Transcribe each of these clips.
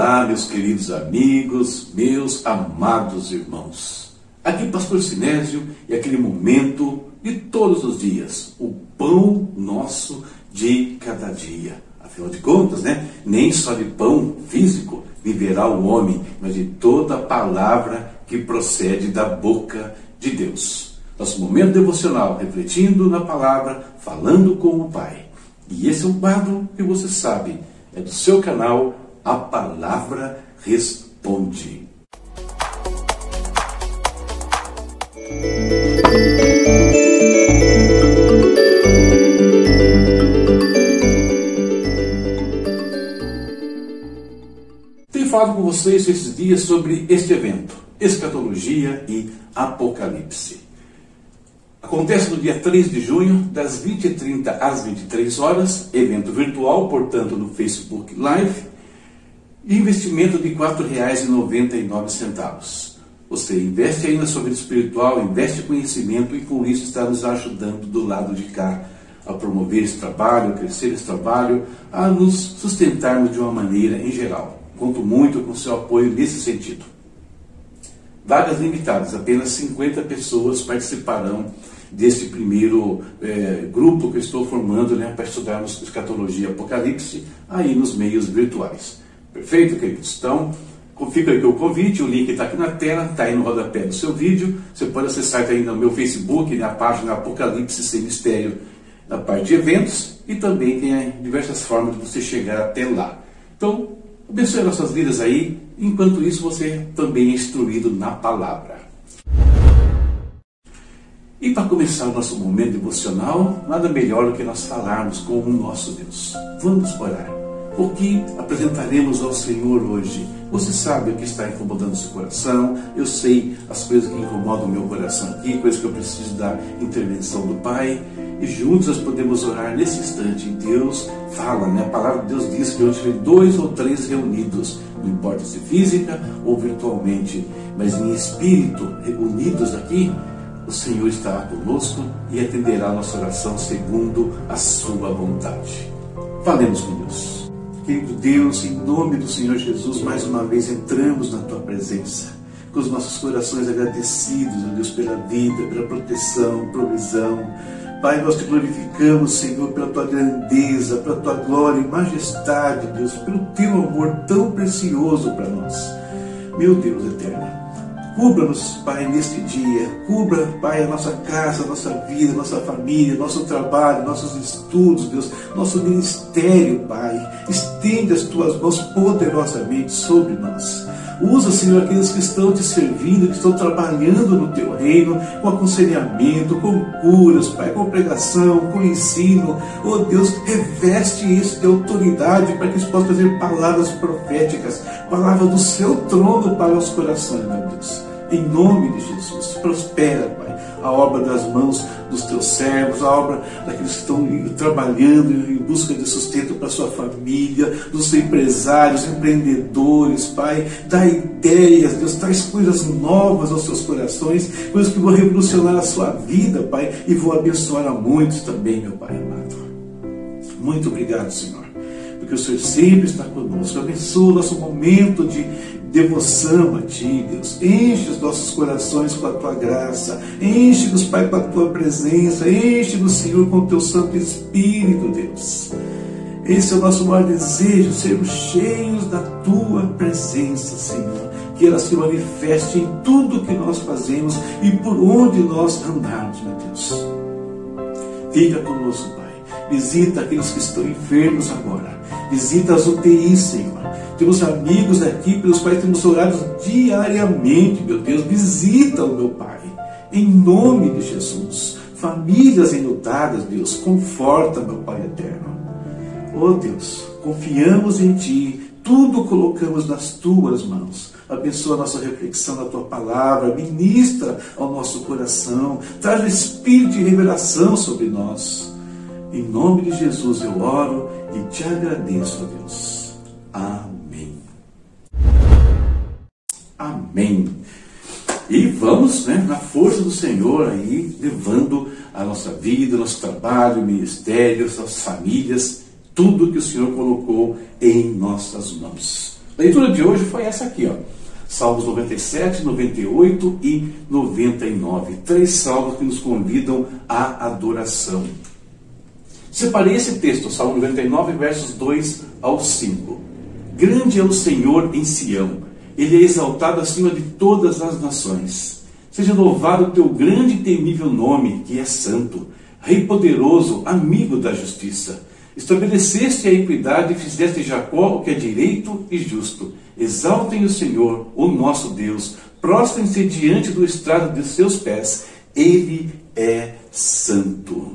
Olá, meus queridos amigos, meus amados irmãos. Aqui, Pastor Sinésio, e aquele momento de todos os dias, o pão nosso de cada dia. Afinal de contas, né? Nem só de pão físico viverá o homem, mas de toda palavra que procede da boca de Deus. Nosso momento devocional, refletindo na palavra, falando com o Pai. E esse é um quadro que você sabe, é do seu canal A Palavra Responde. Tenho falado com vocês esses dias sobre este evento, escatologia e apocalipse. Acontece no dia 3 de junho, das 20h30 às 23 horas, evento virtual, portanto, no Facebook Live, investimento de R$ 4,99. Você investe aí na sua vida espiritual, investe conhecimento e com isso está nos ajudando do lado de cá a promover esse trabalho, a crescer esse trabalho, a nos sustentarmos de uma maneira em geral. Conto muito com seu apoio nesse sentido. Vagas limitadas, apenas 50 pessoas participarão desse primeiro é, grupo que eu estou formando né, para estudarmos escatologia apocalipse aí nos meios virtuais. Perfeito, queridos? Então, fica aqui o convite, o link está aqui na tela, está aí no rodapé do seu vídeo. Você pode acessar aí no meu Facebook, na página Apocalipse Sem Mistério, na parte de eventos, e também tem diversas formas de você chegar até lá. Então, abençoe nossas vidas aí, enquanto isso você também é instruído na palavra. E para começar o nosso momento devocional, nada melhor do que nós falarmos com o nosso Deus. Vamos orar. O que apresentaremos ao Senhor hoje? Você sabe o que está incomodando seu coração, eu sei as coisas que incomodam o meu coração aqui, coisas que eu preciso da intervenção do Pai, e juntos nós podemos orar nesse instante. Deus fala, né? a palavra de Deus diz que onde tiver dois ou três reunidos, não importa se física ou virtualmente, mas em espírito, unidos aqui, o Senhor estará conosco e atenderá a nossa oração segundo a sua vontade. Falemos com Deus. Querido Deus, em nome do Senhor Jesus, mais uma vez entramos na tua presença, com os nossos corações agradecidos, ó Deus, pela vida, pela proteção, provisão. Pai, nós te glorificamos, Senhor, pela tua grandeza, pela tua glória e majestade, Deus, pelo teu amor tão precioso para nós. Meu Deus eterno, Cubra-nos, Pai, neste dia. Cubra, Pai, a nossa casa, a nossa vida, a nossa família, nosso trabalho, nossos estudos, Deus, nosso ministério, Pai. Estende as tuas mãos poderosamente sobre nós. Usa, Senhor, aqueles que estão te servindo, que estão trabalhando no teu reino, com aconselhamento, com curas, Pai, com pregação, com ensino. Oh Deus, reveste isso de autoridade para que eles possam trazer palavras proféticas, palavras do seu trono para os corações, meu Deus. Em nome de Jesus, prospera, Pai, a obra das mãos dos teus servos, a obra daqueles que estão trabalhando em busca de sustento para sua família, dos empresários, empreendedores, Pai, dá ideias, Deus, traz coisas novas aos seus corações, coisas que vão revolucionar a sua vida, Pai, e vão abençoar a muitos também, meu Pai amado. Muito obrigado, Senhor porque o Senhor sempre está conosco. Abençoa o nosso momento de devoção a Ti, Deus. Enche os nossos corações com a Tua graça. Enche-nos, Pai, com a Tua presença. Enche-nos, Senhor, com o Teu Santo Espírito, Deus. Esse é o nosso maior desejo, sermos cheios da Tua presença, Senhor. Que ela se manifeste em tudo que nós fazemos e por onde nós andarmos, meu Deus. Fica conosco, Pai. Visita aqueles que estão enfermos agora. Visita as UTIs, Senhor. Temos amigos aqui pelos quais temos orado diariamente, meu Deus. Visita o meu Pai. Em nome de Jesus. Famílias enlutadas, Deus. Conforta, meu Pai eterno. Oh Deus, confiamos em Ti. Tudo colocamos nas Tuas mãos. Abençoa a nossa reflexão na Tua palavra. Ministra ao nosso coração. Traz o espírito de revelação sobre nós. Em nome de Jesus eu oro e te agradeço, Deus. Amém. Amém. E vamos né, na força do Senhor aí, levando a nossa vida, nosso trabalho, ministério, nossas famílias, tudo que o Senhor colocou em nossas mãos. A leitura de hoje foi essa aqui, ó. Salmos 97, 98 e 99. Três salmos que nos convidam à adoração. Separei esse texto, Salmo 99, versos 2 ao 5. Grande é o Senhor em Sião, ele é exaltado acima de todas as nações. Seja louvado o teu grande e temível nome, que é santo, Rei poderoso, amigo da justiça. Estabeleceste a equidade e fizeste Jacó o que é direito e justo. Exaltem o Senhor, o nosso Deus. Prostrem-se diante do estrado de seus pés. Ele é santo.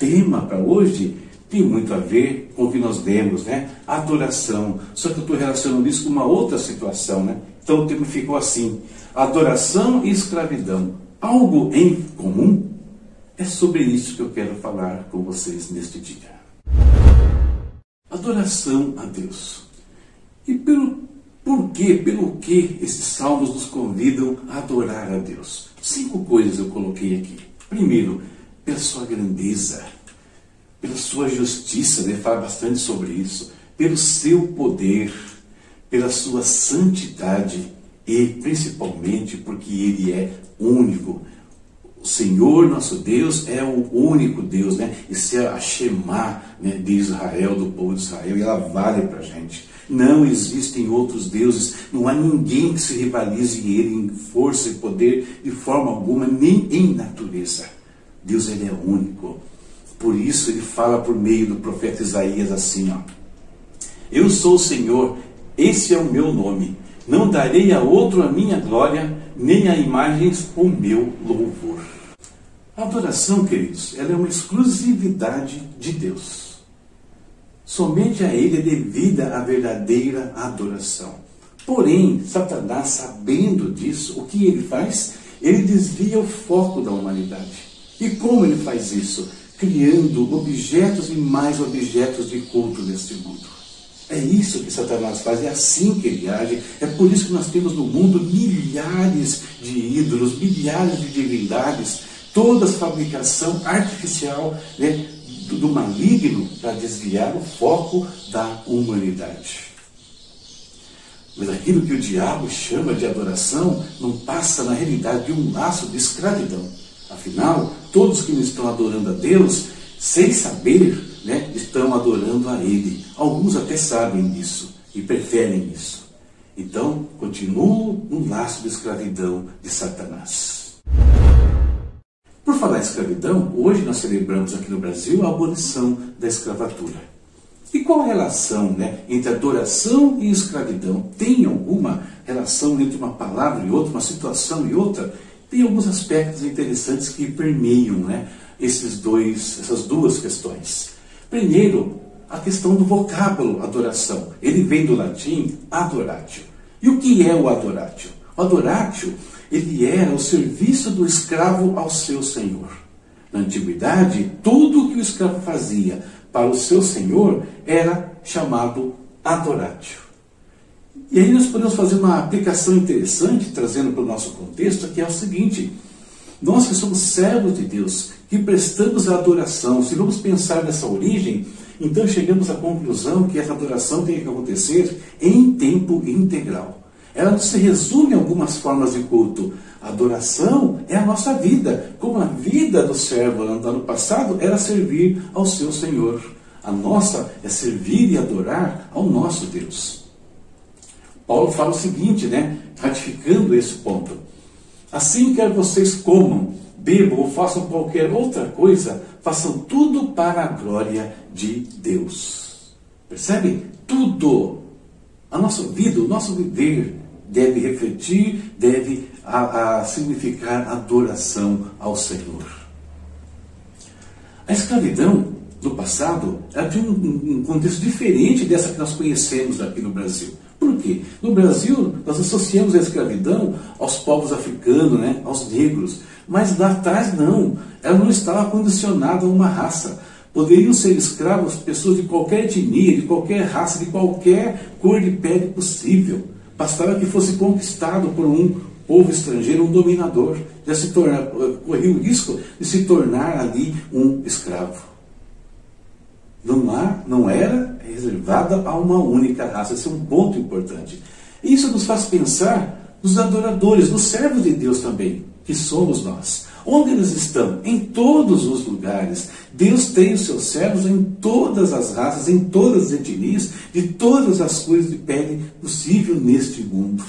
Tema para hoje tem muito a ver com o que nós demos, né? Adoração. Só que eu estou relacionando isso com uma outra situação, né? Então o tema ficou assim: adoração e escravidão. Algo em comum? É sobre isso que eu quero falar com vocês neste dia. Adoração a Deus. E pelo por quê? Pelo que esses salmos nos convidam a adorar a Deus? Cinco coisas eu coloquei aqui. Primeiro, pela sua grandeza, pela sua justiça, né? fala bastante sobre isso, pelo seu poder, pela sua santidade e principalmente porque ele é único. O Senhor nosso Deus é o único Deus, né? Isso é a Shema né, de Israel, do povo de Israel, e ela vale para a gente. Não existem outros deuses, não há ninguém que se rivalize ele em força e poder de forma alguma, nem em natureza. Deus ele é único. Por isso ele fala por meio do profeta Isaías assim, ó. Eu sou o Senhor, esse é o meu nome. Não darei a outro a minha glória, nem a imagens o meu louvor. A adoração, queridos, ela é uma exclusividade de Deus. Somente a Ele é devida a verdadeira adoração. Porém, Satanás, sabendo disso, o que ele faz? Ele desvia o foco da humanidade. E como ele faz isso? Criando objetos e mais objetos de culto neste mundo. É isso que Satanás faz, é assim que ele age. É por isso que nós temos no mundo milhares de ídolos, milhares de divindades, toda a fabricação artificial né, do maligno para desviar o foco da humanidade. Mas aquilo que o diabo chama de adoração não passa, na realidade, de um laço de escravidão. Afinal, todos que estão adorando a Deus, sem saber, né, estão adorando a Ele. Alguns até sabem disso e preferem isso. Então, continuam no laço de escravidão de Satanás. Por falar em escravidão, hoje nós celebramos aqui no Brasil a abolição da escravatura. E qual a relação né, entre adoração e escravidão? Tem alguma relação entre uma palavra e outra, uma situação e outra? Tem alguns aspectos interessantes que permeiam né, esses dois, essas duas questões. Primeiro, a questão do vocábulo adoração. Ele vem do latim adoratio. E o que é o adoratio? O adoratio, ele era o serviço do escravo ao seu senhor. Na antiguidade, tudo que o escravo fazia para o seu senhor era chamado adoratio. E aí nós podemos fazer uma aplicação interessante, trazendo para o nosso contexto, que é o seguinte: nós que somos servos de Deus, que prestamos a adoração, se vamos pensar nessa origem, então chegamos à conclusão que essa adoração tem que acontecer em tempo integral. Ela não se resume a algumas formas de culto. A adoração é a nossa vida, como a vida do servo no ano passado era servir ao seu Senhor. A nossa é servir e adorar ao nosso Deus. Paulo fala o seguinte, né, ratificando esse ponto. Assim quer vocês comam, bebam ou façam qualquer outra coisa, façam tudo para a glória de Deus. Percebe? Tudo. A nossa vida, o nosso viver deve refletir, deve a, a significar adoração ao Senhor. A escravidão no passado era de um, um contexto diferente dessa que nós conhecemos aqui no Brasil. No Brasil, nós associamos a escravidão aos povos africanos, né, aos negros. Mas lá atrás, não. Ela não estava condicionada a uma raça. Poderiam ser escravos pessoas de qualquer etnia, de qualquer raça, de qualquer cor de pele possível. Bastava que fosse conquistado por um povo estrangeiro, um dominador. Já se torna, corria o risco de se tornar ali um escravo. Não há, não era reservada a uma única raça. Esse é um ponto importante. Isso nos faz pensar nos adoradores, nos servos de Deus também, que somos nós. Onde eles estão? Em todos os lugares. Deus tem os seus servos em todas as raças, em todas as etnias, de todas as cores de pele possível neste mundo.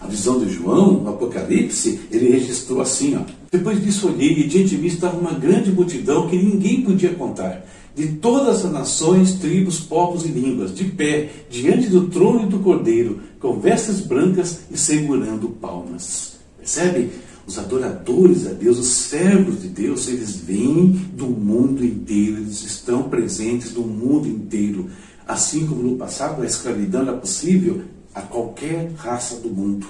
A visão de João, no Apocalipse, ele registrou assim: ó, Depois disso olhei e diante de mim estava uma grande multidão que ninguém podia contar, de todas as nações, tribos, povos e línguas, de pé, diante do trono e do cordeiro, com vestes brancas e segurando palmas. Percebe? Os adoradores a Deus, os servos de Deus, eles vêm do mundo inteiro, eles estão presentes no mundo inteiro. Assim como no passado a escravidão era possível a qualquer raça do mundo.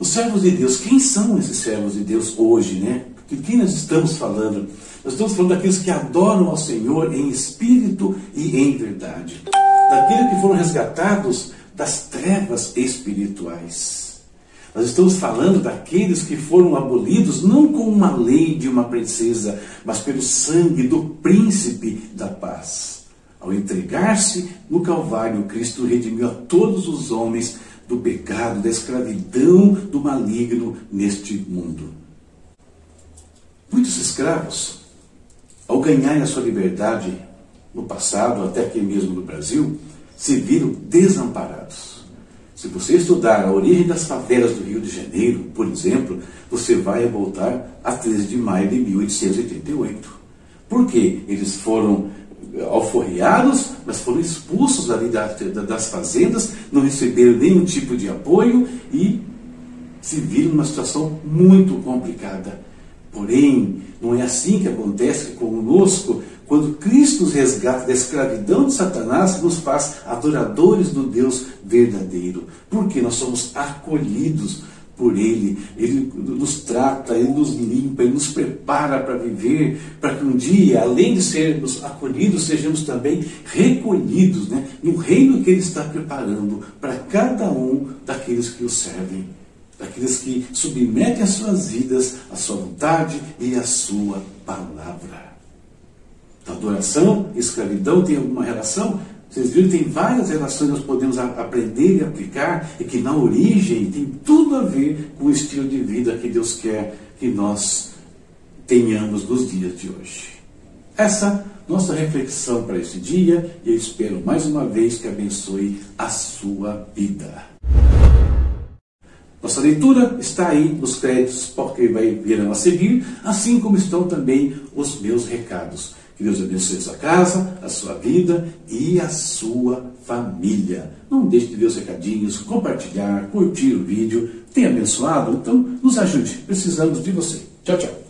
Os servos de Deus, quem são esses servos de Deus hoje, né? De quem nós estamos falando? Nós estamos falando daqueles que adoram ao Senhor em espírito e em verdade. Daqueles que foram resgatados das trevas espirituais. Nós estamos falando daqueles que foram abolidos não com uma lei de uma princesa, mas pelo sangue do príncipe da paz. Ao entregar-se no Calvário, Cristo redimiu a todos os homens do pecado, da escravidão, do maligno neste mundo. Muitos escravos, ao ganharem a sua liberdade no passado, até aqui mesmo no Brasil, se viram desamparados. Se você estudar a origem das favelas do Rio de Janeiro, por exemplo, você vai voltar a 13 de maio de 1888. Por quê? Eles foram alforriados, mas foram expulsos das fazendas, não receberam nenhum tipo de apoio e se viram numa situação muito complicada. Porém, não é assim que acontece conosco quando Cristo nos resgata da escravidão de Satanás, nos faz adoradores do Deus verdadeiro. Porque nós somos acolhidos por Ele, Ele nos trata, Ele nos limpa, Ele nos prepara para viver, para que um dia, além de sermos acolhidos, sejamos também recolhidos né, no reino que Ele está preparando para cada um daqueles que o servem, daqueles que submetem as suas vidas à sua vontade e à sua palavra. Adoração e escravidão têm alguma relação? Vocês viram que tem várias relações que nós podemos aprender e aplicar e que na origem tem tudo a ver com o estilo de vida que Deus quer que nós tenhamos nos dias de hoje. Essa nossa reflexão para esse dia e eu espero mais uma vez que abençoe a sua vida. Nossa leitura está aí nos créditos, porque vai vir a seguir, assim como estão também os meus recados. Que Deus abençoe sua casa, a sua vida e a sua família. Não deixe de ver os recadinhos, compartilhar, curtir o vídeo. Tem abençoado? Então nos ajude. Precisamos de você. Tchau, tchau.